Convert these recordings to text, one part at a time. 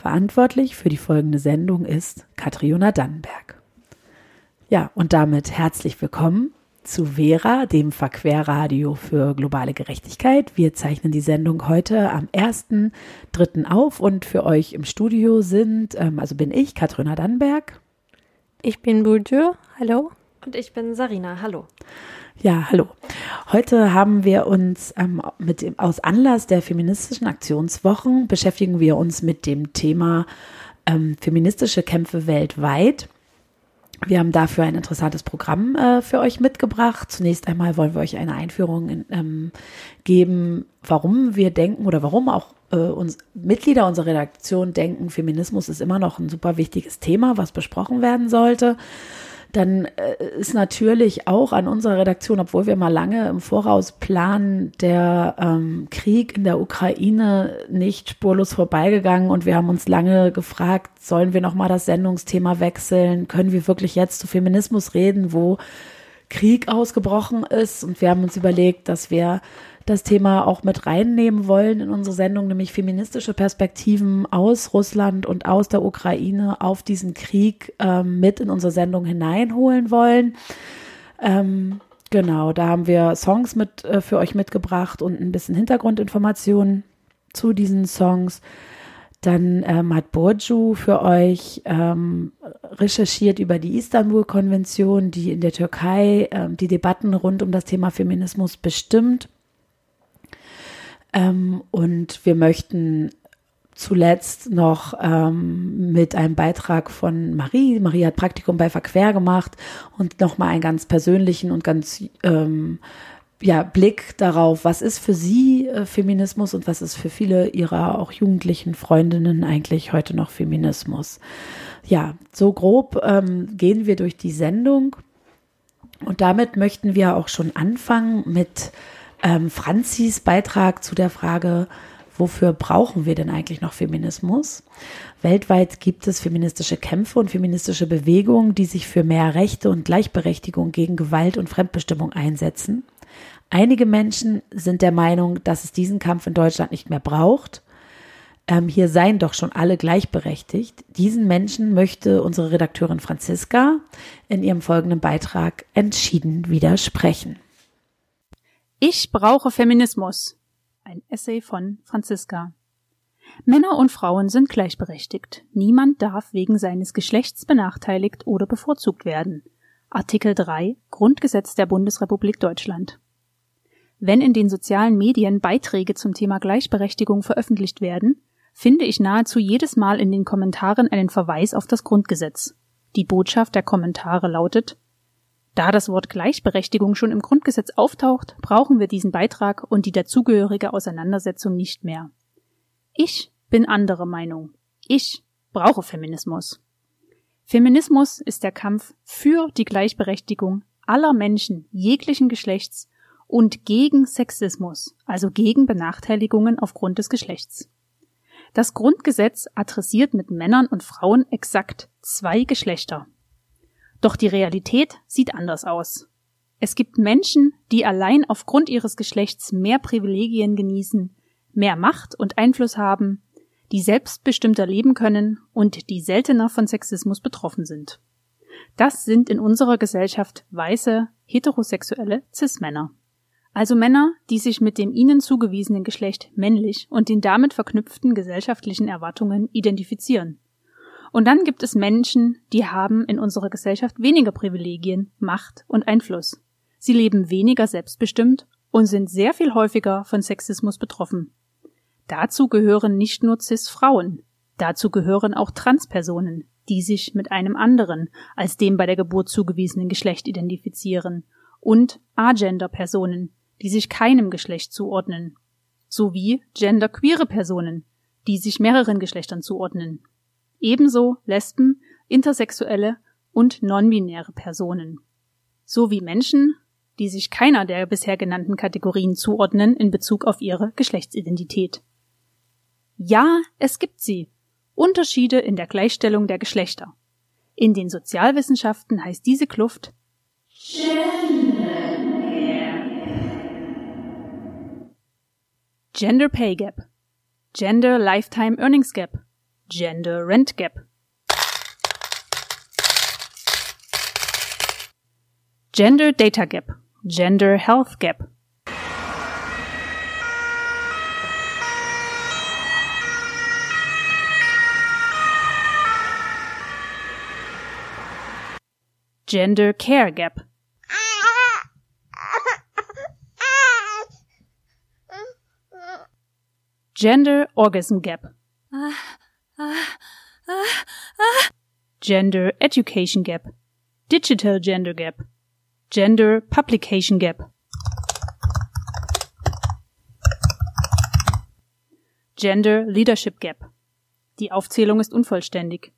Verantwortlich für die folgende Sendung ist Katriona Dannenberg. Ja, und damit herzlich willkommen zu Vera, dem Verquerradio für globale Gerechtigkeit. Wir zeichnen die Sendung heute am 1.3. auf und für euch im Studio sind, ähm, also bin ich, Katrina Dannenberg. Ich bin Bourdieu, hallo. Und ich bin Sarina, hallo. Ja, hallo. Heute haben wir uns ähm, mit dem, aus Anlass der feministischen Aktionswochen beschäftigen wir uns mit dem Thema ähm, feministische Kämpfe weltweit. Wir haben dafür ein interessantes Programm äh, für euch mitgebracht. Zunächst einmal wollen wir euch eine Einführung in, ähm, geben, warum wir denken oder warum auch äh, uns Mitglieder unserer Redaktion denken, Feminismus ist immer noch ein super wichtiges Thema, was besprochen werden sollte dann äh, ist natürlich auch an unserer Redaktion, obwohl wir mal lange im Voraus planen, der ähm, Krieg in der Ukraine nicht spurlos vorbeigegangen und wir haben uns lange gefragt, sollen wir nochmal das Sendungsthema wechseln? Können wir wirklich jetzt zu Feminismus reden, wo Krieg ausgebrochen ist? Und wir haben uns überlegt, dass wir das Thema auch mit reinnehmen wollen in unsere Sendung, nämlich feministische Perspektiven aus Russland und aus der Ukraine auf diesen Krieg ähm, mit in unsere Sendung hineinholen wollen. Ähm, genau, da haben wir Songs mit äh, für euch mitgebracht und ein bisschen Hintergrundinformationen zu diesen Songs. Dann ähm, hat Burcu für euch ähm, recherchiert über die Istanbul-Konvention, die in der Türkei ähm, die Debatten rund um das Thema Feminismus bestimmt. Ähm, und wir möchten zuletzt noch ähm, mit einem Beitrag von Marie. Marie hat Praktikum bei Verquer gemacht und nochmal einen ganz persönlichen und ganz ähm, ja, Blick darauf, was ist für sie äh, Feminismus und was ist für viele ihrer auch jugendlichen Freundinnen eigentlich heute noch Feminismus. Ja, so grob ähm, gehen wir durch die Sendung und damit möchten wir auch schon anfangen mit ähm, Franzis Beitrag zu der Frage, wofür brauchen wir denn eigentlich noch Feminismus? Weltweit gibt es feministische Kämpfe und feministische Bewegungen, die sich für mehr Rechte und Gleichberechtigung gegen Gewalt und Fremdbestimmung einsetzen. Einige Menschen sind der Meinung, dass es diesen Kampf in Deutschland nicht mehr braucht. Ähm, hier seien doch schon alle gleichberechtigt. Diesen Menschen möchte unsere Redakteurin Franziska in ihrem folgenden Beitrag entschieden widersprechen. Ich brauche Feminismus. Ein Essay von Franziska. Männer und Frauen sind gleichberechtigt. Niemand darf wegen seines Geschlechts benachteiligt oder bevorzugt werden. Artikel 3 Grundgesetz der Bundesrepublik Deutschland. Wenn in den sozialen Medien Beiträge zum Thema Gleichberechtigung veröffentlicht werden, finde ich nahezu jedes Mal in den Kommentaren einen Verweis auf das Grundgesetz. Die Botschaft der Kommentare lautet da das Wort Gleichberechtigung schon im Grundgesetz auftaucht, brauchen wir diesen Beitrag und die dazugehörige Auseinandersetzung nicht mehr. Ich bin anderer Meinung. Ich brauche Feminismus. Feminismus ist der Kampf für die Gleichberechtigung aller Menschen jeglichen Geschlechts und gegen Sexismus, also gegen Benachteiligungen aufgrund des Geschlechts. Das Grundgesetz adressiert mit Männern und Frauen exakt zwei Geschlechter. Doch die Realität sieht anders aus. Es gibt Menschen, die allein aufgrund ihres Geschlechts mehr Privilegien genießen, mehr Macht und Einfluss haben, die selbstbestimmter leben können und die seltener von Sexismus betroffen sind. Das sind in unserer Gesellschaft weiße, heterosexuelle Cis-Männer. Also Männer, die sich mit dem ihnen zugewiesenen Geschlecht männlich und den damit verknüpften gesellschaftlichen Erwartungen identifizieren. Und dann gibt es Menschen, die haben in unserer Gesellschaft weniger Privilegien, Macht und Einfluss. Sie leben weniger selbstbestimmt und sind sehr viel häufiger von Sexismus betroffen. Dazu gehören nicht nur Cis-Frauen, dazu gehören auch Transpersonen, die sich mit einem anderen als dem bei der Geburt zugewiesenen Geschlecht identifizieren, und Agender-Personen, die sich keinem Geschlecht zuordnen, sowie genderqueere Personen, die sich mehreren Geschlechtern zuordnen ebenso Lesben, Intersexuelle und nonbinäre Personen, sowie Menschen, die sich keiner der bisher genannten Kategorien zuordnen in Bezug auf ihre Geschlechtsidentität. Ja, es gibt sie. Unterschiede in der Gleichstellung der Geschlechter. In den Sozialwissenschaften heißt diese Kluft Gender Pay Gap, Gender Lifetime Earnings Gap, Gender Rent Gap. Gender Data Gap. Gender Health Gap. Gender Care Gap. Gender Orgasm Gap. Ah. Gender Education Gap. Digital Gender Gap. Gender Publication Gap. Gender Leadership Gap. Die Aufzählung ist unvollständig.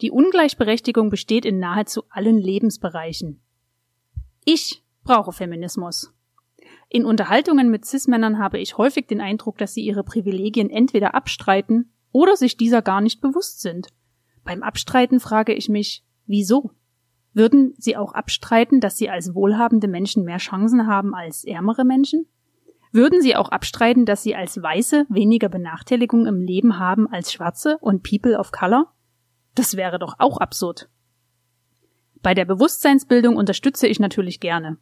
Die Ungleichberechtigung besteht in nahezu allen Lebensbereichen. Ich brauche Feminismus. In Unterhaltungen mit Cis-Männern habe ich häufig den Eindruck, dass sie ihre Privilegien entweder abstreiten oder sich dieser gar nicht bewusst sind. Beim Abstreiten frage ich mich, wieso? Würden sie auch abstreiten, dass sie als wohlhabende Menschen mehr Chancen haben als ärmere Menschen? Würden sie auch abstreiten, dass sie als Weiße weniger Benachteiligung im Leben haben als Schwarze und People of Color? Das wäre doch auch absurd. Bei der Bewusstseinsbildung unterstütze ich natürlich gerne.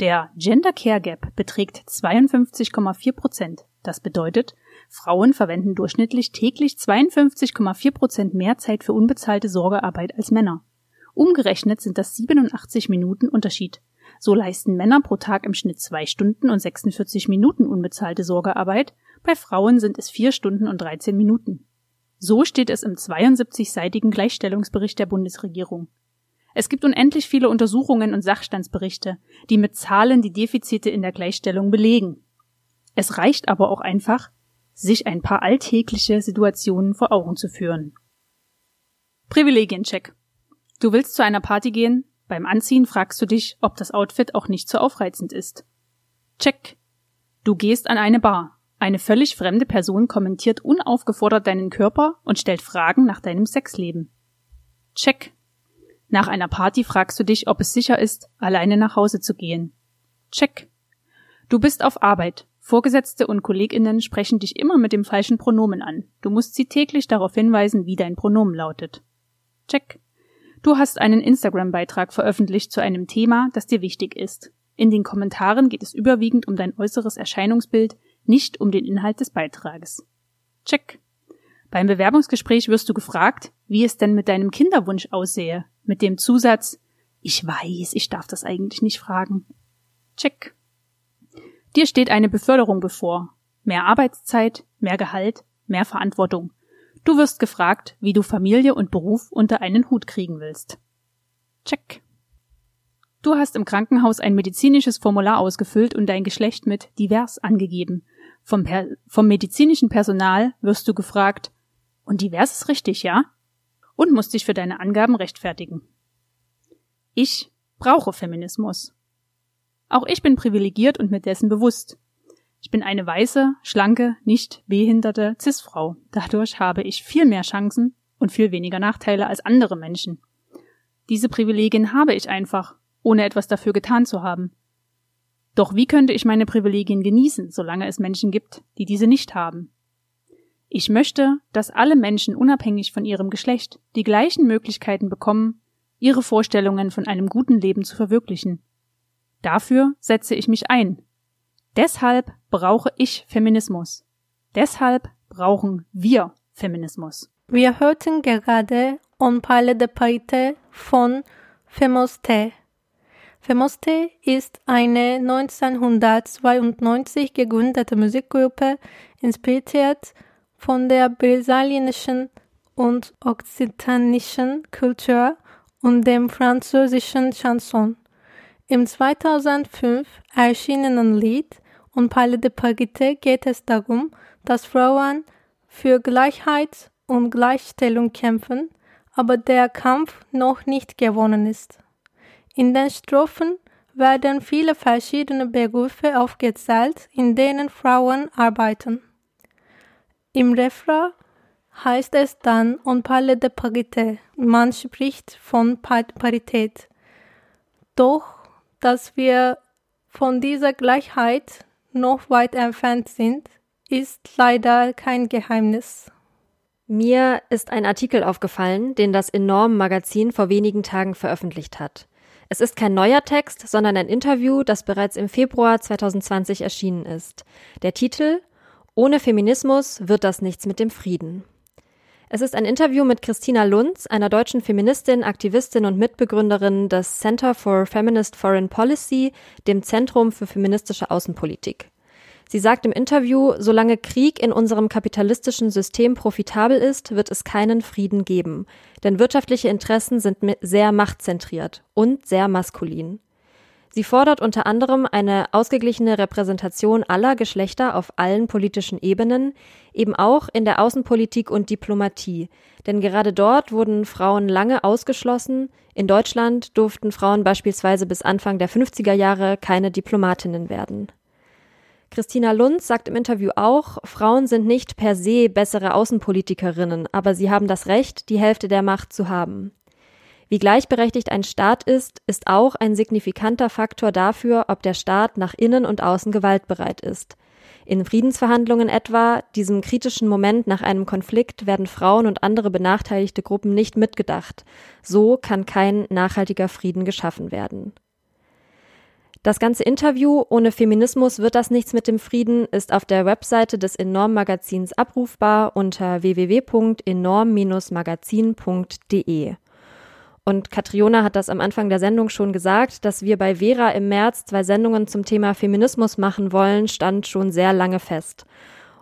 Der Gender Care Gap beträgt 52,4 Prozent. Das bedeutet, Frauen verwenden durchschnittlich täglich 52,4 Prozent mehr Zeit für unbezahlte Sorgearbeit als Männer. Umgerechnet sind das 87 Minuten Unterschied. So leisten Männer pro Tag im Schnitt zwei Stunden und 46 Minuten unbezahlte Sorgearbeit, bei Frauen sind es vier Stunden und 13 Minuten. So steht es im 72-seitigen Gleichstellungsbericht der Bundesregierung. Es gibt unendlich viele Untersuchungen und Sachstandsberichte, die mit Zahlen die Defizite in der Gleichstellung belegen. Es reicht aber auch einfach, sich ein paar alltägliche Situationen vor Augen zu führen. Privilegiencheck. Du willst zu einer Party gehen, beim Anziehen fragst du dich, ob das Outfit auch nicht zu aufreizend ist. Check. Du gehst an eine Bar, eine völlig fremde Person kommentiert unaufgefordert deinen Körper und stellt Fragen nach deinem Sexleben. Check. Nach einer Party fragst du dich, ob es sicher ist, alleine nach Hause zu gehen. Check. Du bist auf Arbeit. Vorgesetzte und Kolleginnen sprechen dich immer mit dem falschen Pronomen an. Du musst sie täglich darauf hinweisen, wie dein Pronomen lautet. Check. Du hast einen Instagram-Beitrag veröffentlicht zu einem Thema, das dir wichtig ist. In den Kommentaren geht es überwiegend um dein äußeres Erscheinungsbild, nicht um den Inhalt des Beitrages. Check. Beim Bewerbungsgespräch wirst du gefragt, wie es denn mit deinem Kinderwunsch aussehe, mit dem Zusatz Ich weiß, ich darf das eigentlich nicht fragen. Check. Dir steht eine Beförderung bevor. Mehr Arbeitszeit, mehr Gehalt, mehr Verantwortung. Du wirst gefragt, wie du Familie und Beruf unter einen Hut kriegen willst. Check. Du hast im Krankenhaus ein medizinisches Formular ausgefüllt und dein Geschlecht mit divers angegeben vom, per vom medizinischen Personal wirst du gefragt, und divers ist richtig, ja? Und musst dich für deine Angaben rechtfertigen. Ich brauche Feminismus. Auch ich bin privilegiert und mir dessen bewusst. Ich bin eine weiße, schlanke, nicht behinderte Cis-Frau. Dadurch habe ich viel mehr Chancen und viel weniger Nachteile als andere Menschen. Diese Privilegien habe ich einfach, ohne etwas dafür getan zu haben. Doch wie könnte ich meine Privilegien genießen, solange es Menschen gibt, die diese nicht haben? Ich möchte, dass alle Menschen unabhängig von ihrem Geschlecht die gleichen Möglichkeiten bekommen, ihre Vorstellungen von einem guten Leben zu verwirklichen. Dafür setze ich mich ein. Deshalb brauche ich Feminismus. Deshalb brauchen wir Feminismus. Wir hörten gerade On parle de parité von Femoste. Femoste ist eine 1992 gegründete Musikgruppe, inspiriert von der brasilianischen und okzitanischen Kultur und dem französischen Chanson. Im 2005 erschienenen Lied Und Parle de Pagite geht es darum, dass Frauen für Gleichheit und Gleichstellung kämpfen, aber der Kampf noch nicht gewonnen ist. In den Strophen werden viele verschiedene Berufe aufgezählt, in denen Frauen arbeiten. Im Refrain heißt es dann on parle de parité. Man spricht von Parität. Doch, dass wir von dieser Gleichheit noch weit entfernt sind, ist leider kein Geheimnis. Mir ist ein Artikel aufgefallen, den das Enorm Magazin vor wenigen Tagen veröffentlicht hat. Es ist kein neuer Text, sondern ein Interview, das bereits im Februar 2020 erschienen ist. Der Titel Ohne Feminismus wird das nichts mit dem Frieden. Es ist ein Interview mit Christina Lunz, einer deutschen Feministin, Aktivistin und Mitbegründerin des Center for Feminist Foreign Policy, dem Zentrum für feministische Außenpolitik. Sie sagt im Interview, solange Krieg in unserem kapitalistischen System profitabel ist, wird es keinen Frieden geben. Denn wirtschaftliche Interessen sind sehr machtzentriert und sehr maskulin. Sie fordert unter anderem eine ausgeglichene Repräsentation aller Geschlechter auf allen politischen Ebenen, eben auch in der Außenpolitik und Diplomatie. Denn gerade dort wurden Frauen lange ausgeschlossen. In Deutschland durften Frauen beispielsweise bis Anfang der 50er Jahre keine Diplomatinnen werden. Christina Lunz sagt im Interview auch, Frauen sind nicht per se bessere Außenpolitikerinnen, aber sie haben das Recht, die Hälfte der Macht zu haben. Wie gleichberechtigt ein Staat ist, ist auch ein signifikanter Faktor dafür, ob der Staat nach innen und außen gewaltbereit ist. In Friedensverhandlungen etwa, diesem kritischen Moment nach einem Konflikt, werden Frauen und andere benachteiligte Gruppen nicht mitgedacht. So kann kein nachhaltiger Frieden geschaffen werden. Das ganze Interview Ohne Feminismus wird das nichts mit dem Frieden ist auf der Webseite des Enorm Magazins abrufbar unter www.enorm-magazin.de. Und Katriona hat das am Anfang der Sendung schon gesagt, dass wir bei Vera im März zwei Sendungen zum Thema Feminismus machen wollen, stand schon sehr lange fest.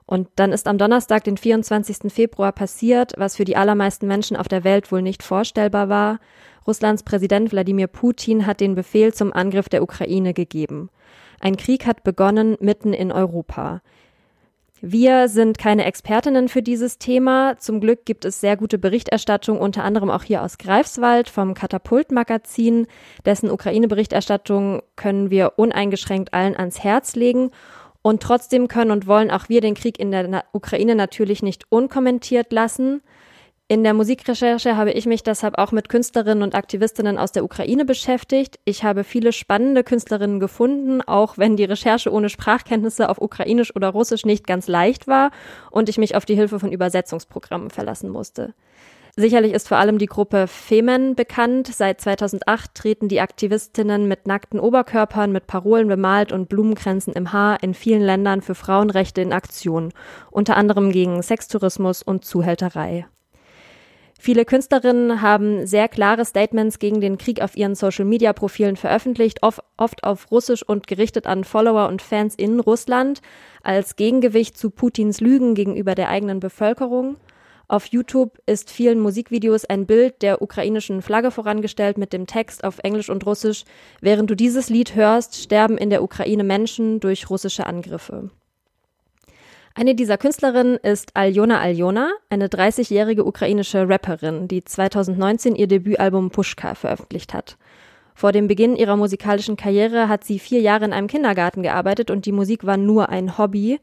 Und dann ist am Donnerstag, den 24. Februar passiert, was für die allermeisten Menschen auf der Welt wohl nicht vorstellbar war. Russlands Präsident Wladimir Putin hat den Befehl zum Angriff der Ukraine gegeben. Ein Krieg hat begonnen mitten in Europa. Wir sind keine Expertinnen für dieses Thema. Zum Glück gibt es sehr gute Berichterstattung, unter anderem auch hier aus Greifswald vom Katapult-Magazin. Dessen Ukraine-Berichterstattung können wir uneingeschränkt allen ans Herz legen. Und trotzdem können und wollen auch wir den Krieg in der Ukraine natürlich nicht unkommentiert lassen. In der Musikrecherche habe ich mich deshalb auch mit Künstlerinnen und Aktivistinnen aus der Ukraine beschäftigt. Ich habe viele spannende Künstlerinnen gefunden, auch wenn die Recherche ohne Sprachkenntnisse auf Ukrainisch oder Russisch nicht ganz leicht war und ich mich auf die Hilfe von Übersetzungsprogrammen verlassen musste. Sicherlich ist vor allem die Gruppe Femen bekannt. Seit 2008 treten die Aktivistinnen mit nackten Oberkörpern, mit Parolen bemalt und Blumenkränzen im Haar in vielen Ländern für Frauenrechte in Aktion, unter anderem gegen Sextourismus und Zuhälterei. Viele Künstlerinnen haben sehr klare Statements gegen den Krieg auf ihren Social-Media-Profilen veröffentlicht, oft auf Russisch und gerichtet an Follower und Fans in Russland, als Gegengewicht zu Putins Lügen gegenüber der eigenen Bevölkerung. Auf YouTube ist vielen Musikvideos ein Bild der ukrainischen Flagge vorangestellt mit dem Text auf Englisch und Russisch. Während du dieses Lied hörst, sterben in der Ukraine Menschen durch russische Angriffe. Eine dieser Künstlerinnen ist Aljona Aljona, eine 30-jährige ukrainische Rapperin, die 2019 ihr Debütalbum Pushka veröffentlicht hat. Vor dem Beginn ihrer musikalischen Karriere hat sie vier Jahre in einem Kindergarten gearbeitet und die Musik war nur ein Hobby.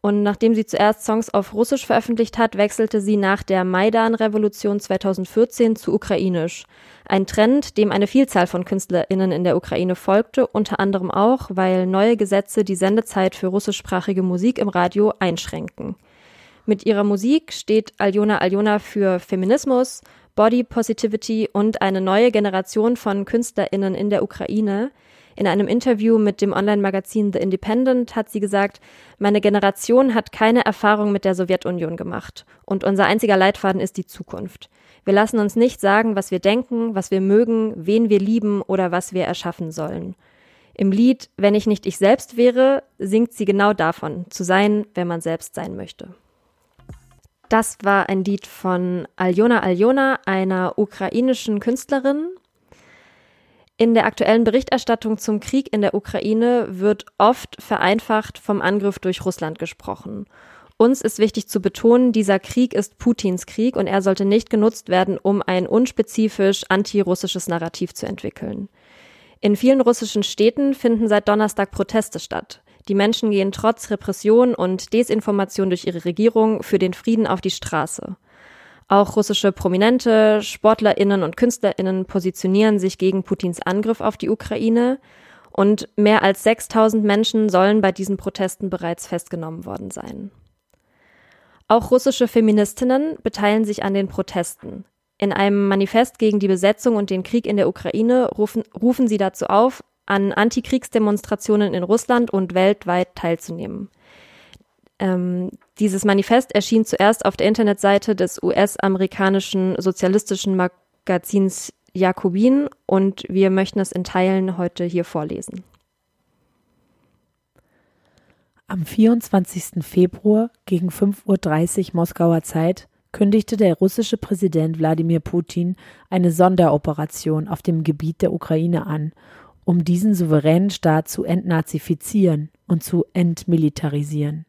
Und nachdem sie zuerst Songs auf Russisch veröffentlicht hat, wechselte sie nach der Maidan-Revolution 2014 zu Ukrainisch. Ein Trend, dem eine Vielzahl von KünstlerInnen in der Ukraine folgte, unter anderem auch, weil neue Gesetze die Sendezeit für russischsprachige Musik im Radio einschränken. Mit ihrer Musik steht Aljona Aljona für Feminismus, Body Positivity und eine neue Generation von KünstlerInnen in der Ukraine – in einem Interview mit dem Online-Magazin The Independent hat sie gesagt, meine Generation hat keine Erfahrung mit der Sowjetunion gemacht und unser einziger Leitfaden ist die Zukunft. Wir lassen uns nicht sagen, was wir denken, was wir mögen, wen wir lieben oder was wir erschaffen sollen. Im Lied Wenn ich nicht ich selbst wäre, singt sie genau davon, zu sein, wer man selbst sein möchte. Das war ein Lied von Aljona Aljona, einer ukrainischen Künstlerin, in der aktuellen Berichterstattung zum Krieg in der Ukraine wird oft vereinfacht vom Angriff durch Russland gesprochen. Uns ist wichtig zu betonen, dieser Krieg ist Putins Krieg und er sollte nicht genutzt werden, um ein unspezifisch antirussisches Narrativ zu entwickeln. In vielen russischen Städten finden seit Donnerstag Proteste statt. Die Menschen gehen trotz Repression und Desinformation durch ihre Regierung für den Frieden auf die Straße. Auch russische Prominente, Sportlerinnen und Künstlerinnen positionieren sich gegen Putins Angriff auf die Ukraine und mehr als 6000 Menschen sollen bei diesen Protesten bereits festgenommen worden sein. Auch russische Feministinnen beteiligen sich an den Protesten. In einem Manifest gegen die Besetzung und den Krieg in der Ukraine rufen, rufen sie dazu auf, an Antikriegsdemonstrationen in Russland und weltweit teilzunehmen. Ähm, dieses Manifest erschien zuerst auf der Internetseite des US-amerikanischen sozialistischen Magazins Jakobin und wir möchten es in Teilen heute hier vorlesen. Am 24. Februar gegen 5.30 Uhr Moskauer Zeit kündigte der russische Präsident Wladimir Putin eine Sonderoperation auf dem Gebiet der Ukraine an, um diesen souveränen Staat zu entnazifizieren und zu entmilitarisieren.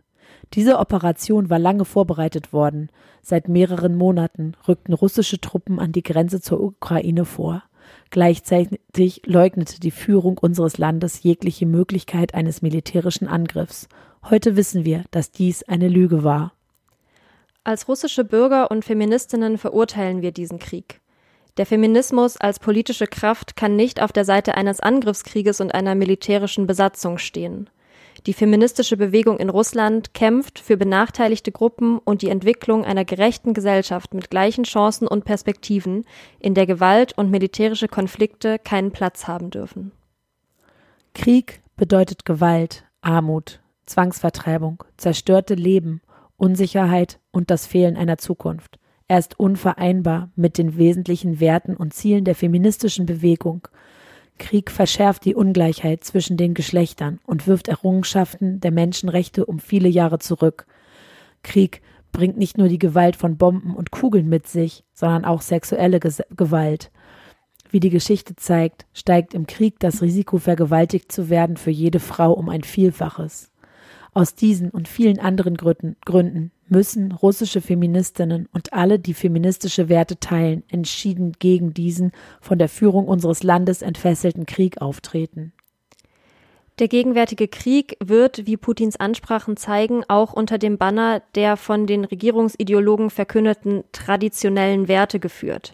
Diese Operation war lange vorbereitet worden. Seit mehreren Monaten rückten russische Truppen an die Grenze zur Ukraine vor. Gleichzeitig leugnete die Führung unseres Landes jegliche Möglichkeit eines militärischen Angriffs. Heute wissen wir, dass dies eine Lüge war. Als russische Bürger und Feministinnen verurteilen wir diesen Krieg. Der Feminismus als politische Kraft kann nicht auf der Seite eines Angriffskrieges und einer militärischen Besatzung stehen. Die feministische Bewegung in Russland kämpft für benachteiligte Gruppen und die Entwicklung einer gerechten Gesellschaft mit gleichen Chancen und Perspektiven, in der Gewalt und militärische Konflikte keinen Platz haben dürfen. Krieg bedeutet Gewalt, Armut, Zwangsvertreibung, zerstörte Leben, Unsicherheit und das Fehlen einer Zukunft. Er ist unvereinbar mit den wesentlichen Werten und Zielen der feministischen Bewegung, Krieg verschärft die Ungleichheit zwischen den Geschlechtern und wirft Errungenschaften der Menschenrechte um viele Jahre zurück. Krieg bringt nicht nur die Gewalt von Bomben und Kugeln mit sich, sondern auch sexuelle Ges Gewalt. Wie die Geschichte zeigt, steigt im Krieg das Risiko, vergewaltigt zu werden, für jede Frau um ein Vielfaches. Aus diesen und vielen anderen Gründen müssen russische Feministinnen und alle, die feministische Werte teilen, entschieden gegen diesen von der Führung unseres Landes entfesselten Krieg auftreten. Der gegenwärtige Krieg wird, wie Putins Ansprachen zeigen, auch unter dem Banner der von den Regierungsideologen verkündeten traditionellen Werte geführt.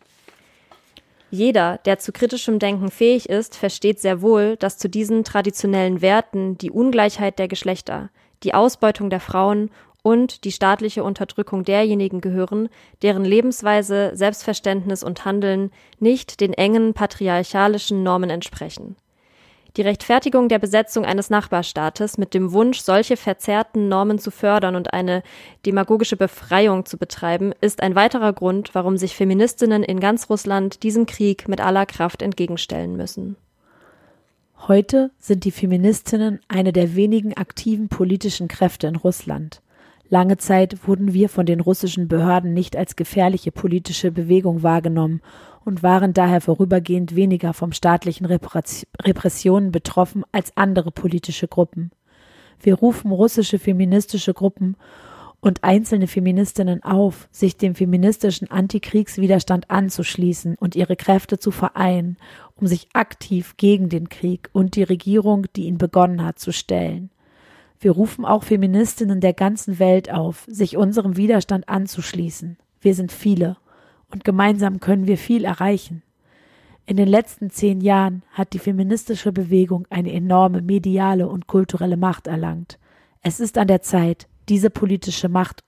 Jeder, der zu kritischem Denken fähig ist, versteht sehr wohl, dass zu diesen traditionellen Werten die Ungleichheit der Geschlechter, die Ausbeutung der Frauen und die staatliche Unterdrückung derjenigen gehören, deren Lebensweise, Selbstverständnis und Handeln nicht den engen patriarchalischen Normen entsprechen. Die Rechtfertigung der Besetzung eines Nachbarstaates mit dem Wunsch, solche verzerrten Normen zu fördern und eine demagogische Befreiung zu betreiben, ist ein weiterer Grund, warum sich Feministinnen in ganz Russland diesem Krieg mit aller Kraft entgegenstellen müssen. Heute sind die Feministinnen eine der wenigen aktiven politischen Kräfte in Russland. Lange Zeit wurden wir von den russischen Behörden nicht als gefährliche politische Bewegung wahrgenommen und waren daher vorübergehend weniger vom staatlichen Repressionen betroffen als andere politische Gruppen. Wir rufen russische feministische Gruppen und einzelne Feministinnen auf, sich dem feministischen Antikriegswiderstand anzuschließen und ihre Kräfte zu vereinen, um sich aktiv gegen den Krieg und die Regierung, die ihn begonnen hat, zu stellen. Wir rufen auch Feministinnen der ganzen Welt auf, sich unserem Widerstand anzuschließen. Wir sind viele und gemeinsam können wir viel erreichen. In den letzten zehn Jahren hat die feministische Bewegung eine enorme mediale und kulturelle Macht erlangt. Es ist an der Zeit, diese politische Macht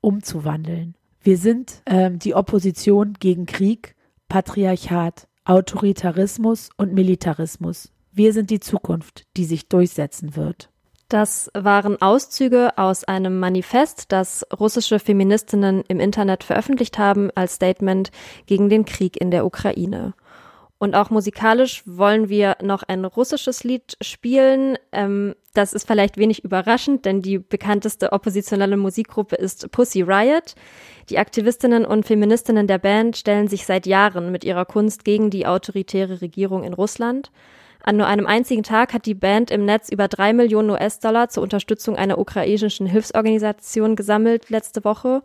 umzuwandeln. Wir sind ähm, die Opposition gegen Krieg, Patriarchat, Autoritarismus und Militarismus. Wir sind die Zukunft, die sich durchsetzen wird. Das waren Auszüge aus einem Manifest, das russische Feministinnen im Internet veröffentlicht haben als Statement gegen den Krieg in der Ukraine. Und auch musikalisch wollen wir noch ein russisches Lied spielen. Ähm, das ist vielleicht wenig überraschend, denn die bekannteste oppositionelle Musikgruppe ist Pussy Riot. Die Aktivistinnen und Feministinnen der Band stellen sich seit Jahren mit ihrer Kunst gegen die autoritäre Regierung in Russland. An nur einem einzigen Tag hat die Band im Netz über drei Millionen US-Dollar zur Unterstützung einer ukrainischen Hilfsorganisation gesammelt letzte Woche.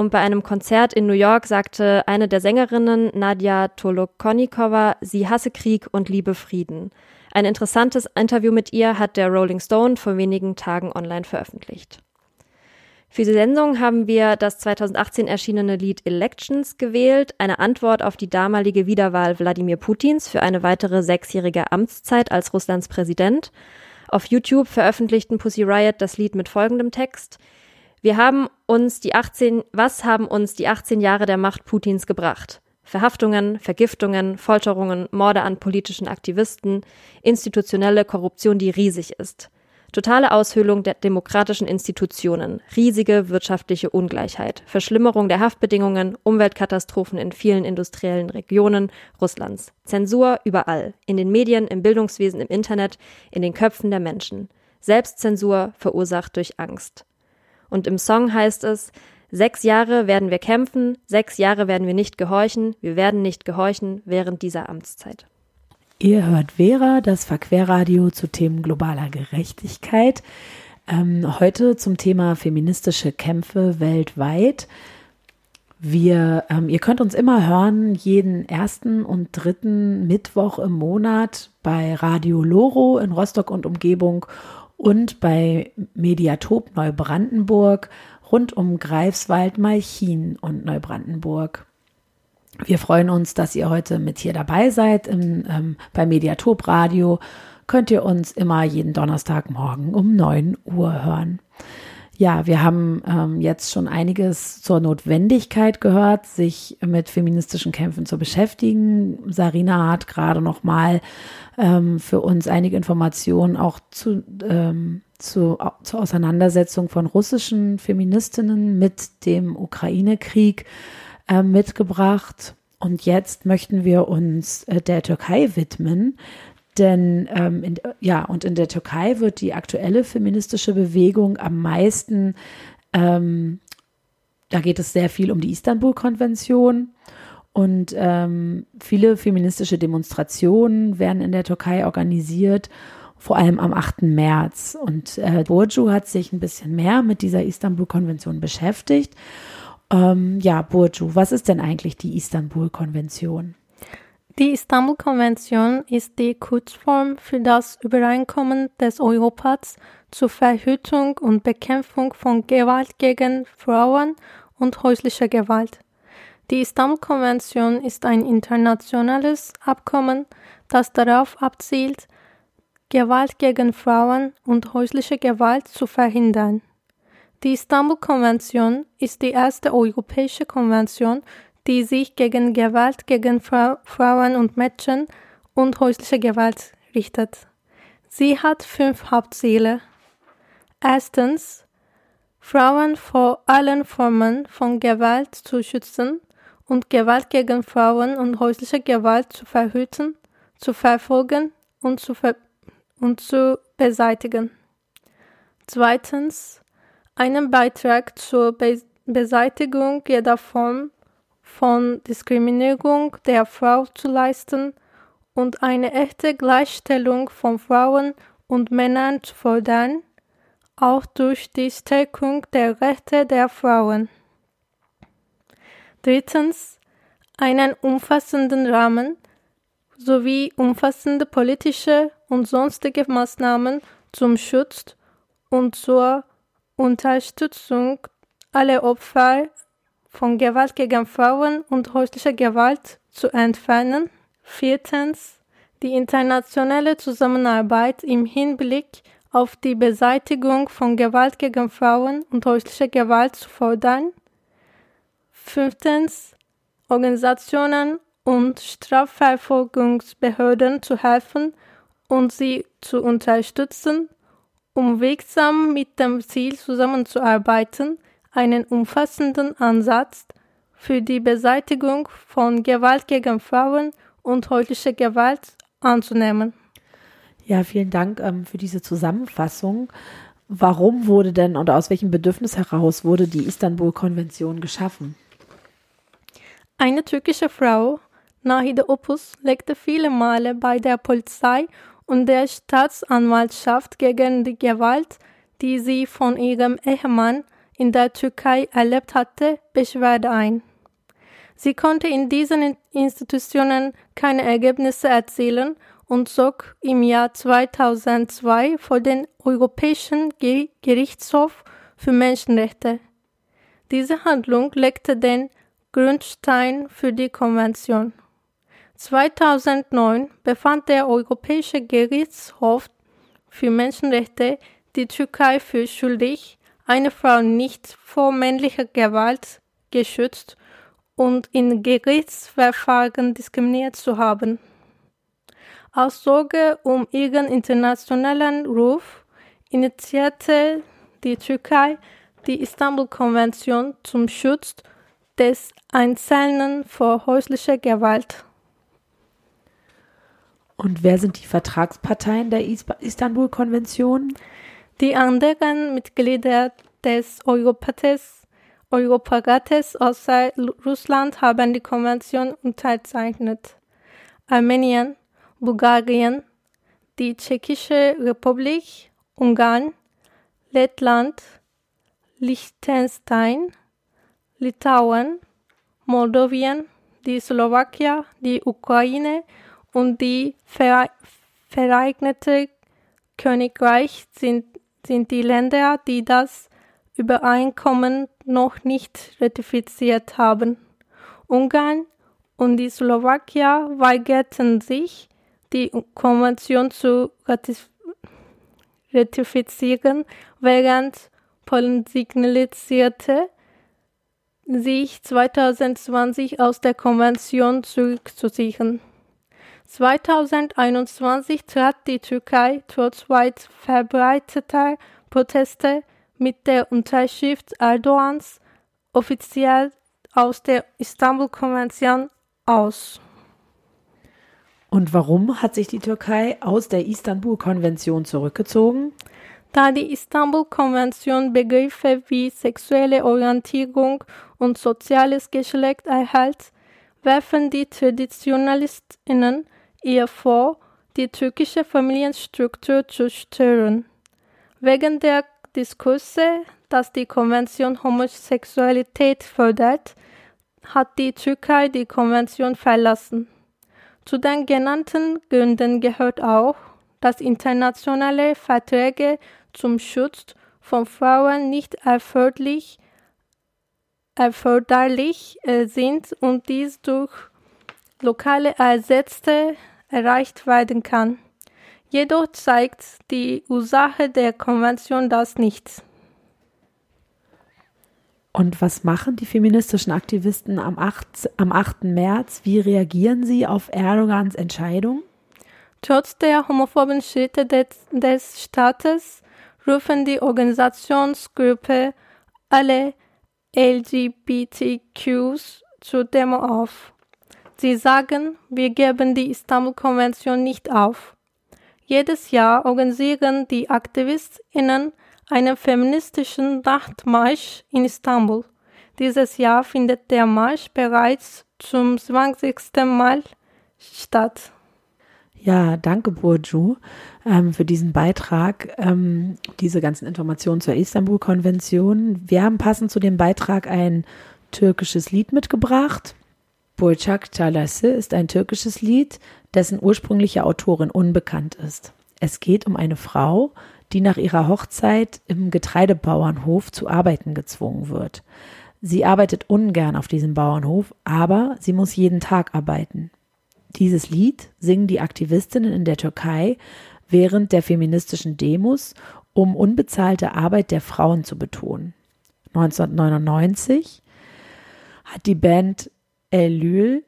Und bei einem Konzert in New York sagte eine der Sängerinnen, Nadja Tolokonikova, sie hasse Krieg und liebe Frieden. Ein interessantes Interview mit ihr hat der Rolling Stone vor wenigen Tagen online veröffentlicht. Für die Sendung haben wir das 2018 erschienene Lied Elections gewählt, eine Antwort auf die damalige Wiederwahl Wladimir Putins für eine weitere sechsjährige Amtszeit als Russlands Präsident. Auf YouTube veröffentlichten Pussy Riot das Lied mit folgendem Text. Wir haben uns die 18, was haben uns die 18 Jahre der Macht Putins gebracht? Verhaftungen, Vergiftungen, Folterungen, Morde an politischen Aktivisten, institutionelle Korruption, die riesig ist. Totale Aushöhlung der demokratischen Institutionen, riesige wirtschaftliche Ungleichheit, Verschlimmerung der Haftbedingungen, Umweltkatastrophen in vielen industriellen Regionen Russlands, Zensur überall, in den Medien, im Bildungswesen, im Internet, in den Köpfen der Menschen, Selbstzensur verursacht durch Angst. Und im Song heißt es, sechs Jahre werden wir kämpfen, sechs Jahre werden wir nicht gehorchen, wir werden nicht gehorchen während dieser Amtszeit. Ihr hört Vera, das Verquerradio zu Themen globaler Gerechtigkeit. Ähm, heute zum Thema feministische Kämpfe weltweit. Wir, ähm, ihr könnt uns immer hören, jeden ersten und dritten Mittwoch im Monat bei Radio Loro in Rostock und Umgebung und bei Mediatop Neubrandenburg rund um Greifswald, Malchin und Neubrandenburg. Wir freuen uns, dass ihr heute mit hier dabei seid im, ähm, bei Mediatop Radio. Könnt ihr uns immer jeden Donnerstagmorgen um 9 Uhr hören. Ja, wir haben ähm, jetzt schon einiges zur Notwendigkeit gehört, sich mit feministischen Kämpfen zu beschäftigen. Sarina hat gerade noch mal ähm, für uns einige Informationen auch zu, ähm, zu, zur Auseinandersetzung von russischen Feministinnen mit dem Ukraine-Krieg äh, mitgebracht. Und jetzt möchten wir uns äh, der Türkei widmen. Denn ähm, in, ja, und in der Türkei wird die aktuelle feministische Bewegung am meisten, ähm, da geht es sehr viel um die Istanbul-Konvention. Und ähm, viele feministische Demonstrationen werden in der Türkei organisiert, vor allem am 8. März. Und äh, Burcu hat sich ein bisschen mehr mit dieser Istanbul-Konvention beschäftigt ähm, ja, Burcu, was ist denn eigentlich die Istanbul-Konvention? Die Istanbul-Konvention ist die Kurzform für das Übereinkommen des Europats zur Verhütung und Bekämpfung von Gewalt gegen Frauen und häuslicher Gewalt. Die Istanbul-Konvention ist ein internationales Abkommen, das darauf abzielt, Gewalt gegen Frauen und häusliche Gewalt zu verhindern. Die Istanbul-Konvention ist die erste europäische Konvention, die sich gegen Gewalt gegen Fra Frauen und Mädchen und häusliche Gewalt richtet. Sie hat fünf Hauptziele. Erstens, Frauen vor allen Formen von Gewalt zu schützen und Gewalt gegen Frauen und häusliche Gewalt zu verhüten, zu verfolgen und zu, ver und zu beseitigen. Zweitens, einen Beitrag zur Be Beseitigung jeder Form von Diskriminierung der Frau zu leisten und eine echte Gleichstellung von Frauen und Männern zu fordern, auch durch die Stärkung der Rechte der Frauen. Drittens, einen umfassenden Rahmen sowie umfassende politische und sonstige Maßnahmen zum Schutz und zur Unterstützung aller Opfer von Gewalt gegen Frauen und häuslicher Gewalt zu entfernen. Viertens, die internationale Zusammenarbeit im Hinblick auf die Beseitigung von Gewalt gegen Frauen und häuslicher Gewalt zu fordern. Fünftens, Organisationen und Strafverfolgungsbehörden zu helfen und sie zu unterstützen, um wirksam mit dem Ziel zusammenzuarbeiten, einen umfassenden Ansatz für die Beseitigung von Gewalt gegen Frauen und häusliche Gewalt anzunehmen. Ja, vielen Dank ähm, für diese Zusammenfassung. Warum wurde denn oder aus welchem Bedürfnis heraus wurde die Istanbul-Konvention geschaffen? Eine türkische Frau, Nahide Opus, legte viele Male bei der Polizei und der Staatsanwaltschaft gegen die Gewalt, die sie von ihrem Ehemann in der Türkei erlebt hatte, Beschwerde ein. Sie konnte in diesen Institutionen keine Ergebnisse erzielen und zog im Jahr 2002 vor den Europäischen Gerichtshof für Menschenrechte. Diese Handlung legte den Grundstein für die Konvention. 2009 befand der Europäische Gerichtshof für Menschenrechte die Türkei für schuldig, eine Frau nicht vor männlicher Gewalt geschützt und in Gerichtsverfahren diskriminiert zu haben. Aus Sorge um ihren internationalen Ruf initiierte die Türkei die Istanbul-Konvention zum Schutz des Einzelnen vor häuslicher Gewalt. Und wer sind die Vertragsparteien der Istanbul-Konvention? Die anderen Mitglieder des Europates, Europarates außer Russland haben die Konvention unterzeichnet. Armenien, Bulgarien, die Tschechische Republik, Ungarn, Lettland, Liechtenstein, Litauen, Moldawien, die Slowakia, die Ukraine und die Vereinigte Königreich sind, sind die Länder, die das Übereinkommen noch nicht ratifiziert haben. Ungarn und die Slowakia weigerten sich, die Konvention zu ratifizieren, während Polen signalisierte, sich 2020 aus der Konvention zurückzuziehen. 2021 trat die Türkei trotz weit verbreiteter Proteste mit der Unterschrift Erdogans offiziell aus der Istanbul-Konvention aus. Und warum hat sich die Türkei aus der Istanbul-Konvention zurückgezogen? Da die Istanbul-Konvention Begriffe wie sexuelle Orientierung und soziales Geschlecht erhält, werfen die TraditionalistInnen ihr vor, die türkische Familienstruktur zu stören. Wegen der Diskurse, dass die Konvention Homosexualität fördert, hat die Türkei die Konvention verlassen. Zu den genannten Gründen gehört auch, dass internationale Verträge zum Schutz von Frauen nicht erforderlich, erforderlich äh, sind und dies durch lokale Ersätze erreicht werden kann. Jedoch zeigt die Ursache der Konvention das nicht. Und was machen die feministischen Aktivisten am 8, am 8. März? Wie reagieren sie auf Erdogans Entscheidung? Trotz der homophoben Schritte des, des Staates rufen die Organisationsgruppe alle LGBTQs zur Demo auf. Sie sagen, wir geben die Istanbul-Konvention nicht auf. Jedes Jahr organisieren die AktivistInnen einen feministischen Nachtmarsch in Istanbul. Dieses Jahr findet der Marsch bereits zum 20. Mal statt. Ja, danke Burju ähm, für diesen Beitrag, ähm, diese ganzen Informationen zur Istanbul-Konvention. Wir haben passend zu dem Beitrag ein türkisches Lied mitgebracht. Burçak Çalası ist ein türkisches Lied, dessen ursprüngliche Autorin unbekannt ist. Es geht um eine Frau, die nach ihrer Hochzeit im Getreidebauernhof zu arbeiten gezwungen wird. Sie arbeitet ungern auf diesem Bauernhof, aber sie muss jeden Tag arbeiten. Dieses Lied singen die Aktivistinnen in der Türkei während der feministischen Demos, um unbezahlte Arbeit der Frauen zu betonen. 1999 hat die Band Eylül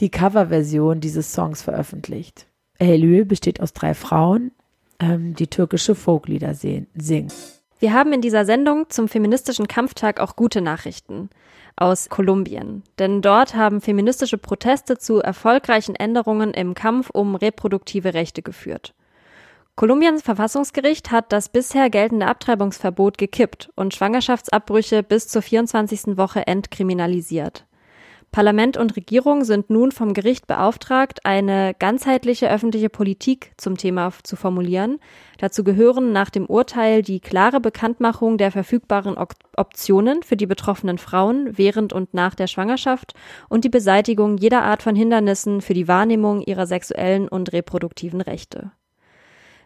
die Coverversion dieses Songs veröffentlicht. Eylül besteht aus drei Frauen, ähm, die türkische Folklieder singen. Wir haben in dieser Sendung zum feministischen Kampftag auch gute Nachrichten aus Kolumbien. Denn dort haben feministische Proteste zu erfolgreichen Änderungen im Kampf um reproduktive Rechte geführt. Kolumbiens Verfassungsgericht hat das bisher geltende Abtreibungsverbot gekippt und Schwangerschaftsabbrüche bis zur 24. Woche entkriminalisiert. Parlament und Regierung sind nun vom Gericht beauftragt, eine ganzheitliche öffentliche Politik zum Thema zu formulieren. Dazu gehören nach dem Urteil die klare Bekanntmachung der verfügbaren Optionen für die betroffenen Frauen während und nach der Schwangerschaft und die Beseitigung jeder Art von Hindernissen für die Wahrnehmung ihrer sexuellen und reproduktiven Rechte.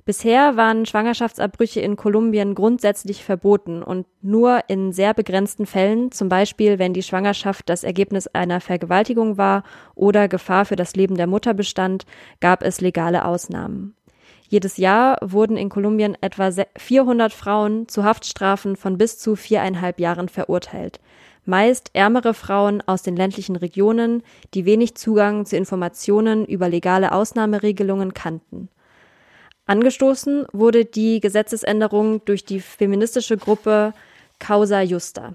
Bisher waren Schwangerschaftsabbrüche in Kolumbien grundsätzlich verboten und nur in sehr begrenzten Fällen, zum Beispiel wenn die Schwangerschaft das Ergebnis einer Vergewaltigung war oder Gefahr für das Leben der Mutter bestand, gab es legale Ausnahmen. Jedes Jahr wurden in Kolumbien etwa 400 Frauen zu Haftstrafen von bis zu viereinhalb Jahren verurteilt. Meist ärmere Frauen aus den ländlichen Regionen, die wenig Zugang zu Informationen über legale Ausnahmeregelungen kannten. Angestoßen wurde die Gesetzesänderung durch die feministische Gruppe Causa Justa.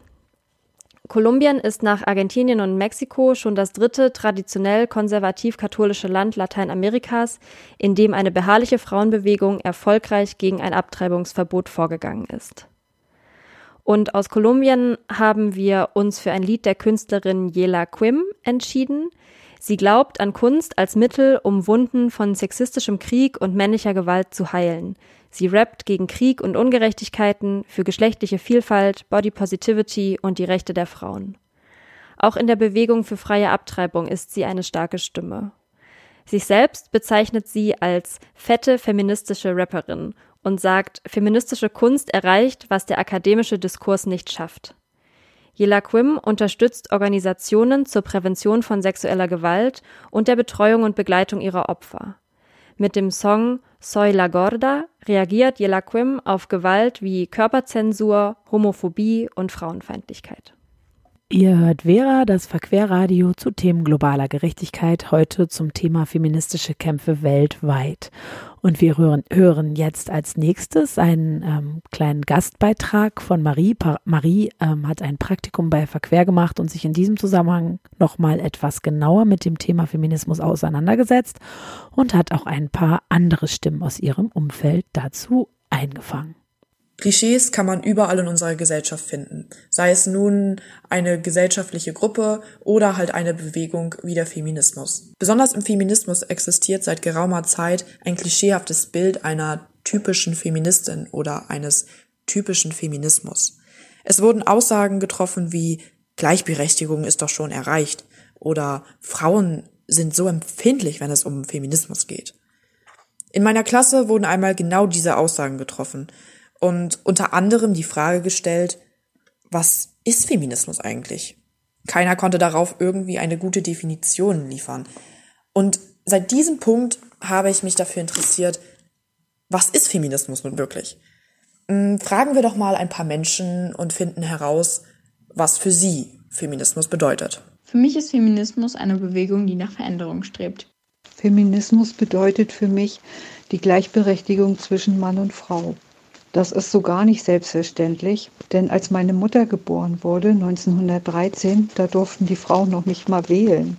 Kolumbien ist nach Argentinien und Mexiko schon das dritte traditionell konservativ-katholische Land Lateinamerikas, in dem eine beharrliche Frauenbewegung erfolgreich gegen ein Abtreibungsverbot vorgegangen ist. Und aus Kolumbien haben wir uns für ein Lied der Künstlerin Yela Quim entschieden. Sie glaubt an Kunst als Mittel, um Wunden von sexistischem Krieg und männlicher Gewalt zu heilen. Sie rappt gegen Krieg und Ungerechtigkeiten, für geschlechtliche Vielfalt, Body Positivity und die Rechte der Frauen. Auch in der Bewegung für freie Abtreibung ist sie eine starke Stimme. Sich selbst bezeichnet sie als fette feministische Rapperin und sagt, feministische Kunst erreicht, was der akademische Diskurs nicht schafft. Yela Quim unterstützt Organisationen zur Prävention von sexueller Gewalt und der Betreuung und Begleitung ihrer Opfer. Mit dem Song Soy la Gorda reagiert Yelaquim auf Gewalt wie Körperzensur, Homophobie und Frauenfeindlichkeit. Ihr hört Vera, das Verquerradio zu Themen globaler Gerechtigkeit, heute zum Thema feministische Kämpfe weltweit. Und wir hören, hören jetzt als nächstes einen ähm, kleinen Gastbeitrag von Marie. Pa Marie ähm, hat ein Praktikum bei Verquer gemacht und sich in diesem Zusammenhang nochmal etwas genauer mit dem Thema Feminismus auseinandergesetzt und hat auch ein paar andere Stimmen aus ihrem Umfeld dazu eingefangen. Klischees kann man überall in unserer Gesellschaft finden, sei es nun eine gesellschaftliche Gruppe oder halt eine Bewegung wie der Feminismus. Besonders im Feminismus existiert seit geraumer Zeit ein klischeehaftes Bild einer typischen Feministin oder eines typischen Feminismus. Es wurden Aussagen getroffen wie Gleichberechtigung ist doch schon erreicht oder Frauen sind so empfindlich, wenn es um Feminismus geht. In meiner Klasse wurden einmal genau diese Aussagen getroffen, und unter anderem die Frage gestellt, was ist Feminismus eigentlich? Keiner konnte darauf irgendwie eine gute Definition liefern. Und seit diesem Punkt habe ich mich dafür interessiert, was ist Feminismus nun wirklich? Hm, fragen wir doch mal ein paar Menschen und finden heraus, was für sie Feminismus bedeutet. Für mich ist Feminismus eine Bewegung, die nach Veränderung strebt. Feminismus bedeutet für mich die Gleichberechtigung zwischen Mann und Frau. Das ist so gar nicht selbstverständlich, denn als meine Mutter geboren wurde, 1913, da durften die Frauen noch nicht mal wählen.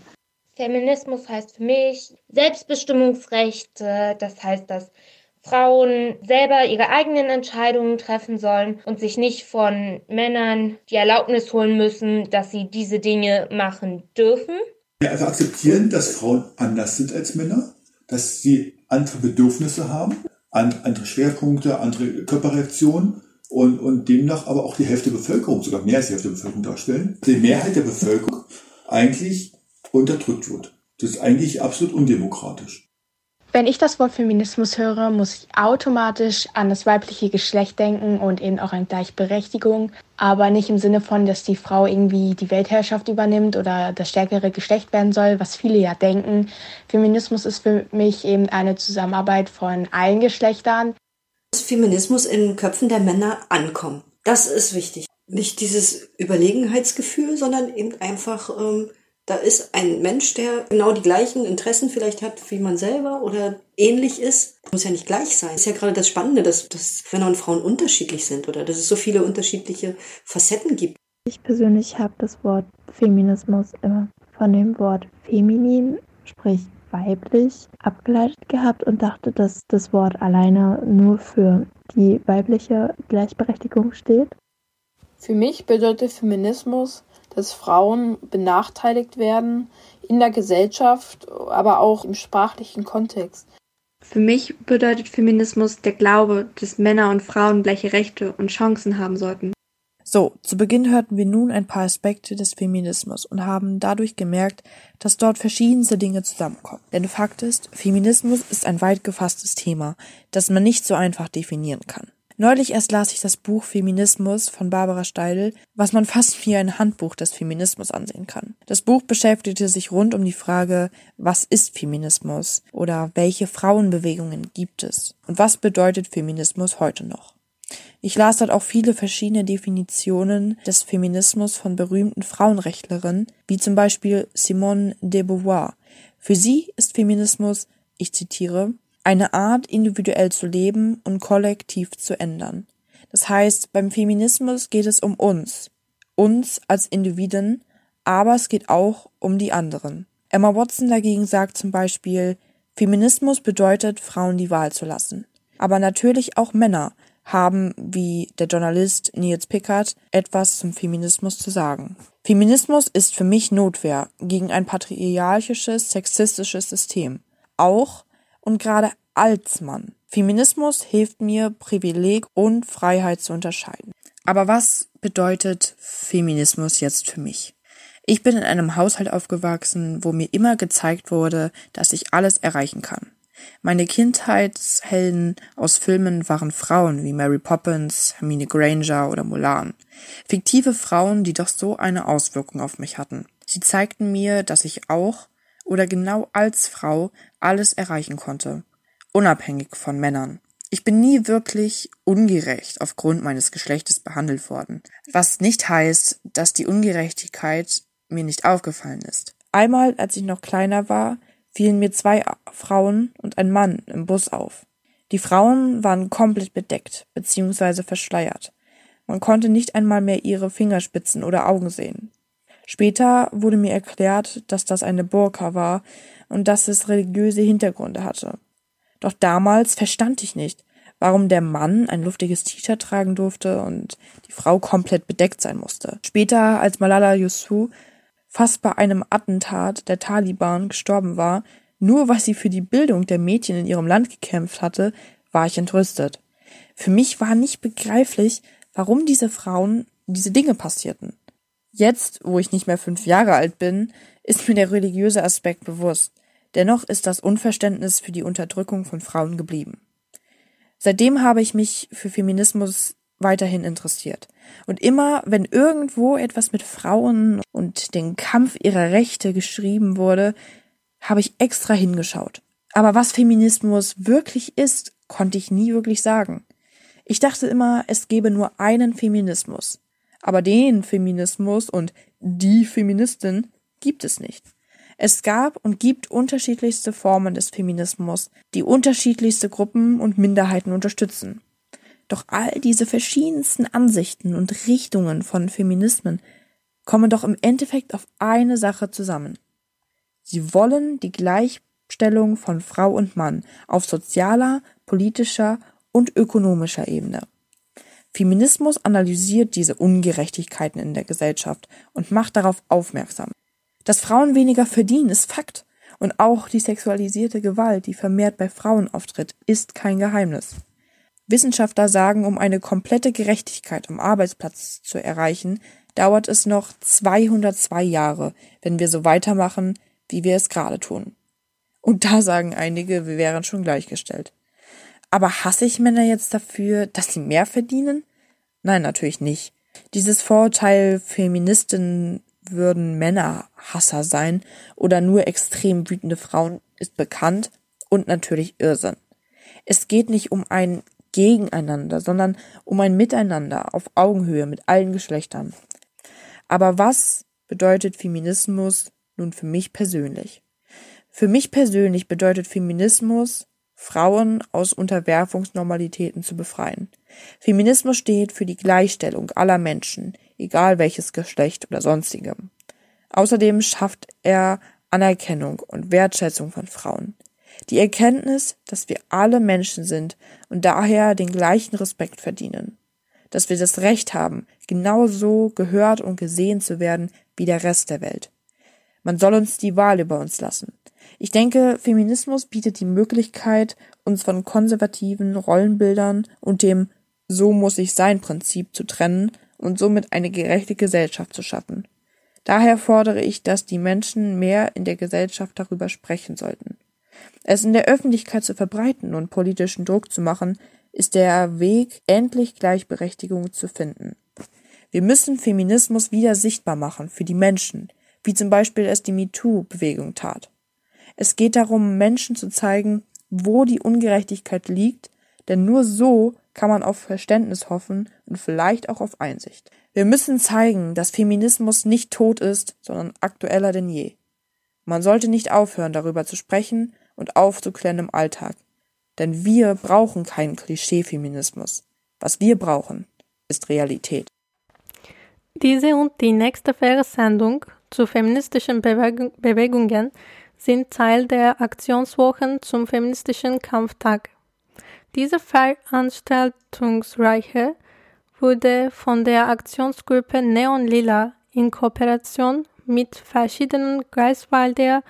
Feminismus heißt für mich Selbstbestimmungsrechte, das heißt, dass Frauen selber ihre eigenen Entscheidungen treffen sollen und sich nicht von Männern die Erlaubnis holen müssen, dass sie diese Dinge machen dürfen. Ja, also akzeptieren, dass Frauen anders sind als Männer, dass sie andere Bedürfnisse haben andere Schwerpunkte, andere Körperreaktionen und, und demnach aber auch die Hälfte der Bevölkerung, sogar mehr als die Hälfte der Bevölkerung darstellen, die Mehrheit der Bevölkerung eigentlich unterdrückt wird. Das ist eigentlich absolut undemokratisch. Wenn ich das Wort Feminismus höre, muss ich automatisch an das weibliche Geschlecht denken und eben auch an Gleichberechtigung, aber nicht im Sinne von, dass die Frau irgendwie die Weltherrschaft übernimmt oder das stärkere Geschlecht werden soll, was viele ja denken. Feminismus ist für mich eben eine Zusammenarbeit von allen Geschlechtern. Dass Feminismus in den Köpfen der Männer ankommt. Das ist wichtig. Nicht dieses Überlegenheitsgefühl, sondern eben einfach ähm, da ist ein Mensch, der genau die gleichen Interessen vielleicht hat wie man selber oder ähnlich ist. Muss ja nicht gleich sein. Ist ja gerade das Spannende, dass, dass Männer und Frauen unterschiedlich sind oder dass es so viele unterschiedliche Facetten gibt. Ich persönlich habe das Wort Feminismus immer von dem Wort feminin, sprich weiblich, abgeleitet gehabt und dachte, dass das Wort alleine nur für die weibliche Gleichberechtigung steht. Für mich bedeutet Feminismus, dass Frauen benachteiligt werden in der Gesellschaft, aber auch im sprachlichen Kontext. Für mich bedeutet Feminismus der Glaube, dass Männer und Frauen gleiche Rechte und Chancen haben sollten. So, zu Beginn hörten wir nun ein paar Aspekte des Feminismus und haben dadurch gemerkt, dass dort verschiedenste Dinge zusammenkommen. Denn Fakt ist, Feminismus ist ein weit gefasstes Thema, das man nicht so einfach definieren kann. Neulich erst las ich das Buch Feminismus von Barbara Steidl, was man fast wie ein Handbuch des Feminismus ansehen kann. Das Buch beschäftigte sich rund um die Frage, was ist Feminismus oder welche Frauenbewegungen gibt es und was bedeutet Feminismus heute noch. Ich las dort auch viele verschiedene Definitionen des Feminismus von berühmten Frauenrechtlerinnen, wie zum Beispiel Simone de Beauvoir. Für sie ist Feminismus, ich zitiere, eine Art, individuell zu leben und kollektiv zu ändern. Das heißt, beim Feminismus geht es um uns, uns als Individuen, aber es geht auch um die anderen. Emma Watson dagegen sagt zum Beispiel, Feminismus bedeutet, Frauen die Wahl zu lassen. Aber natürlich auch Männer haben, wie der Journalist Niels Pickard, etwas zum Feminismus zu sagen. Feminismus ist für mich Notwehr gegen ein patriarchisches, sexistisches System. Auch und gerade als Mann. Feminismus hilft mir, Privileg und Freiheit zu unterscheiden. Aber was bedeutet Feminismus jetzt für mich? Ich bin in einem Haushalt aufgewachsen, wo mir immer gezeigt wurde, dass ich alles erreichen kann. Meine Kindheitshelden aus Filmen waren Frauen wie Mary Poppins, Hermine Granger oder Mulan. Fiktive Frauen, die doch so eine Auswirkung auf mich hatten. Sie zeigten mir, dass ich auch oder genau als Frau alles erreichen konnte, unabhängig von Männern. Ich bin nie wirklich ungerecht aufgrund meines Geschlechtes behandelt worden, was nicht heißt, dass die Ungerechtigkeit mir nicht aufgefallen ist. Einmal, als ich noch kleiner war, fielen mir zwei Frauen und ein Mann im Bus auf. Die Frauen waren komplett bedeckt bzw. verschleiert. Man konnte nicht einmal mehr ihre Fingerspitzen oder Augen sehen. Später wurde mir erklärt, dass das eine Burka war und dass es religiöse Hintergründe hatte. Doch damals verstand ich nicht, warum der Mann ein luftiges T-Shirt tragen durfte und die Frau komplett bedeckt sein musste. Später, als Malala Yousafzai fast bei einem Attentat der Taliban gestorben war, nur weil sie für die Bildung der Mädchen in ihrem Land gekämpft hatte, war ich entrüstet. Für mich war nicht begreiflich, warum diese Frauen diese Dinge passierten. Jetzt, wo ich nicht mehr fünf Jahre alt bin, ist mir der religiöse Aspekt bewusst. Dennoch ist das Unverständnis für die Unterdrückung von Frauen geblieben. Seitdem habe ich mich für Feminismus weiterhin interessiert. Und immer, wenn irgendwo etwas mit Frauen und den Kampf ihrer Rechte geschrieben wurde, habe ich extra hingeschaut. Aber was Feminismus wirklich ist, konnte ich nie wirklich sagen. Ich dachte immer, es gebe nur einen Feminismus. Aber den Feminismus und die Feministin gibt es nicht. Es gab und gibt unterschiedlichste Formen des Feminismus, die unterschiedlichste Gruppen und Minderheiten unterstützen. Doch all diese verschiedensten Ansichten und Richtungen von Feminismen kommen doch im Endeffekt auf eine Sache zusammen. Sie wollen die Gleichstellung von Frau und Mann auf sozialer, politischer und ökonomischer Ebene. Feminismus analysiert diese Ungerechtigkeiten in der Gesellschaft und macht darauf aufmerksam. Dass Frauen weniger verdienen, ist Fakt. Und auch die sexualisierte Gewalt, die vermehrt bei Frauen auftritt, ist kein Geheimnis. Wissenschaftler sagen, um eine komplette Gerechtigkeit am Arbeitsplatz zu erreichen, dauert es noch 202 Jahre, wenn wir so weitermachen, wie wir es gerade tun. Und da sagen einige, wir wären schon gleichgestellt. Aber hasse ich Männer jetzt dafür, dass sie mehr verdienen? Nein, natürlich nicht. Dieses Vorurteil, Feministinnen würden Männerhasser sein oder nur extrem wütende Frauen, ist bekannt und natürlich Irrsinn. Es geht nicht um ein Gegeneinander, sondern um ein Miteinander auf Augenhöhe mit allen Geschlechtern. Aber was bedeutet Feminismus nun für mich persönlich? Für mich persönlich bedeutet Feminismus, Frauen aus Unterwerfungsnormalitäten zu befreien. Feminismus steht für die Gleichstellung aller Menschen, egal welches Geschlecht oder sonstigem. Außerdem schafft er Anerkennung und Wertschätzung von Frauen. Die Erkenntnis, dass wir alle Menschen sind und daher den gleichen Respekt verdienen. Dass wir das Recht haben, genauso gehört und gesehen zu werden wie der Rest der Welt. Man soll uns die Wahl über uns lassen. Ich denke, Feminismus bietet die Möglichkeit, uns von konservativen Rollenbildern und dem So muss ich sein Prinzip zu trennen und somit eine gerechte Gesellschaft zu schaffen. Daher fordere ich, dass die Menschen mehr in der Gesellschaft darüber sprechen sollten. Es in der Öffentlichkeit zu verbreiten und politischen Druck zu machen, ist der Weg, endlich Gleichberechtigung zu finden. Wir müssen Feminismus wieder sichtbar machen für die Menschen, wie zum Beispiel es die MeToo-Bewegung tat. Es geht darum, Menschen zu zeigen, wo die Ungerechtigkeit liegt, denn nur so kann man auf Verständnis hoffen und vielleicht auch auf Einsicht. Wir müssen zeigen, dass Feminismus nicht tot ist, sondern aktueller denn je. Man sollte nicht aufhören, darüber zu sprechen und aufzuklären im Alltag. Denn wir brauchen keinen Klischee-Feminismus. Was wir brauchen, ist Realität. Diese und die nächste Fernsehsendung zu feministischen Bewegung, Bewegungen sind Teil der Aktionswochen zum feministischen Kampftag. Diese Veranstaltungsreihe wurde von der Aktionsgruppe Neon Lila in Kooperation mit verschiedenen Greifswalder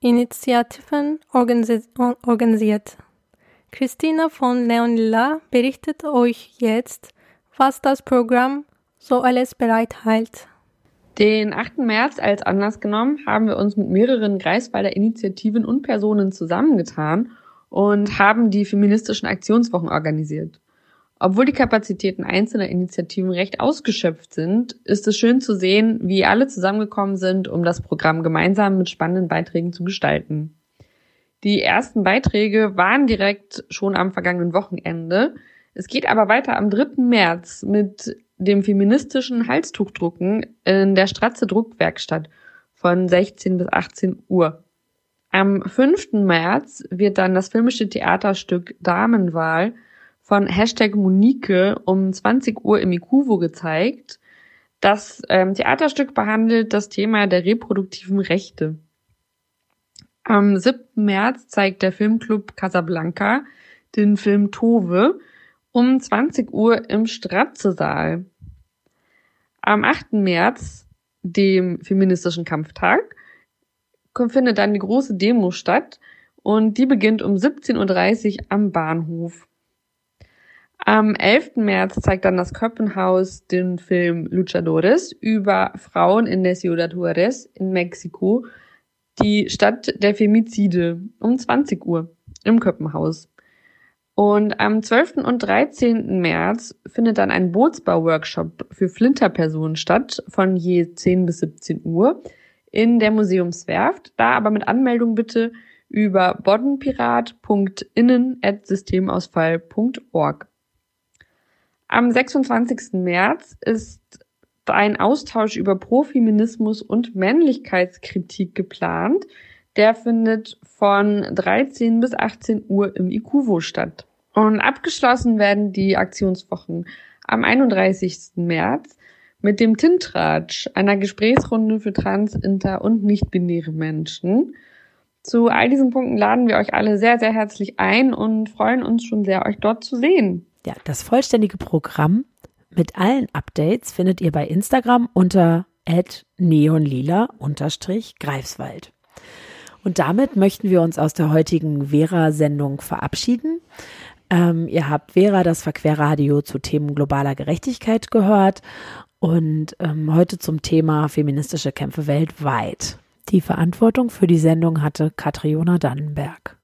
Initiativen organisiert. Christina von Neon Lila berichtet euch jetzt, was das Programm so alles bereithält. Den 8. März als Anlass genommen haben wir uns mit mehreren Greifswalder Initiativen und Personen zusammengetan und haben die feministischen Aktionswochen organisiert. Obwohl die Kapazitäten einzelner Initiativen recht ausgeschöpft sind, ist es schön zu sehen, wie alle zusammengekommen sind, um das Programm gemeinsam mit spannenden Beiträgen zu gestalten. Die ersten Beiträge waren direkt schon am vergangenen Wochenende. Es geht aber weiter am 3. März mit dem feministischen Halstuchdrucken in der Stratze Druckwerkstatt von 16 bis 18 Uhr. Am 5. März wird dann das filmische Theaterstück Damenwahl von Hashtag Monique um 20 Uhr im Ikuvo gezeigt. Das ähm, Theaterstück behandelt das Thema der reproduktiven Rechte. Am 7. März zeigt der Filmclub Casablanca den Film Tove um 20 Uhr im Stratzesaal. Am 8. März, dem feministischen Kampftag, findet dann die große Demo statt und die beginnt um 17.30 Uhr am Bahnhof. Am 11. März zeigt dann das Köppenhaus den Film Luchadores über Frauen in der Ciudad Juarez in Mexiko, die Stadt der Femizide, um 20 Uhr im Köppenhaus. Und am 12. und 13. März findet dann ein Bootsbau-Workshop für Flinterpersonen statt, von je 10 bis 17 Uhr in der Museumswerft. Da aber mit Anmeldung bitte über boddenpirat.innen.systemausfall.org. Am 26. März ist ein Austausch über Profeminismus und Männlichkeitskritik geplant. Der findet von 13 bis 18 Uhr im IKUVO statt. Und abgeschlossen werden die Aktionswochen am 31. März mit dem Tintratsch, einer Gesprächsrunde für trans-, inter- und nicht-binäre Menschen. Zu all diesen Punkten laden wir euch alle sehr, sehr herzlich ein und freuen uns schon sehr, euch dort zu sehen. Ja, das vollständige Programm mit allen Updates findet ihr bei Instagram unter neonlila-greifswald. Und damit möchten wir uns aus der heutigen Vera-Sendung verabschieden. Ähm, ihr habt Vera, das Verquerradio zu Themen globaler Gerechtigkeit gehört und ähm, heute zum Thema feministische Kämpfe weltweit. Die Verantwortung für die Sendung hatte Katriona Dannenberg.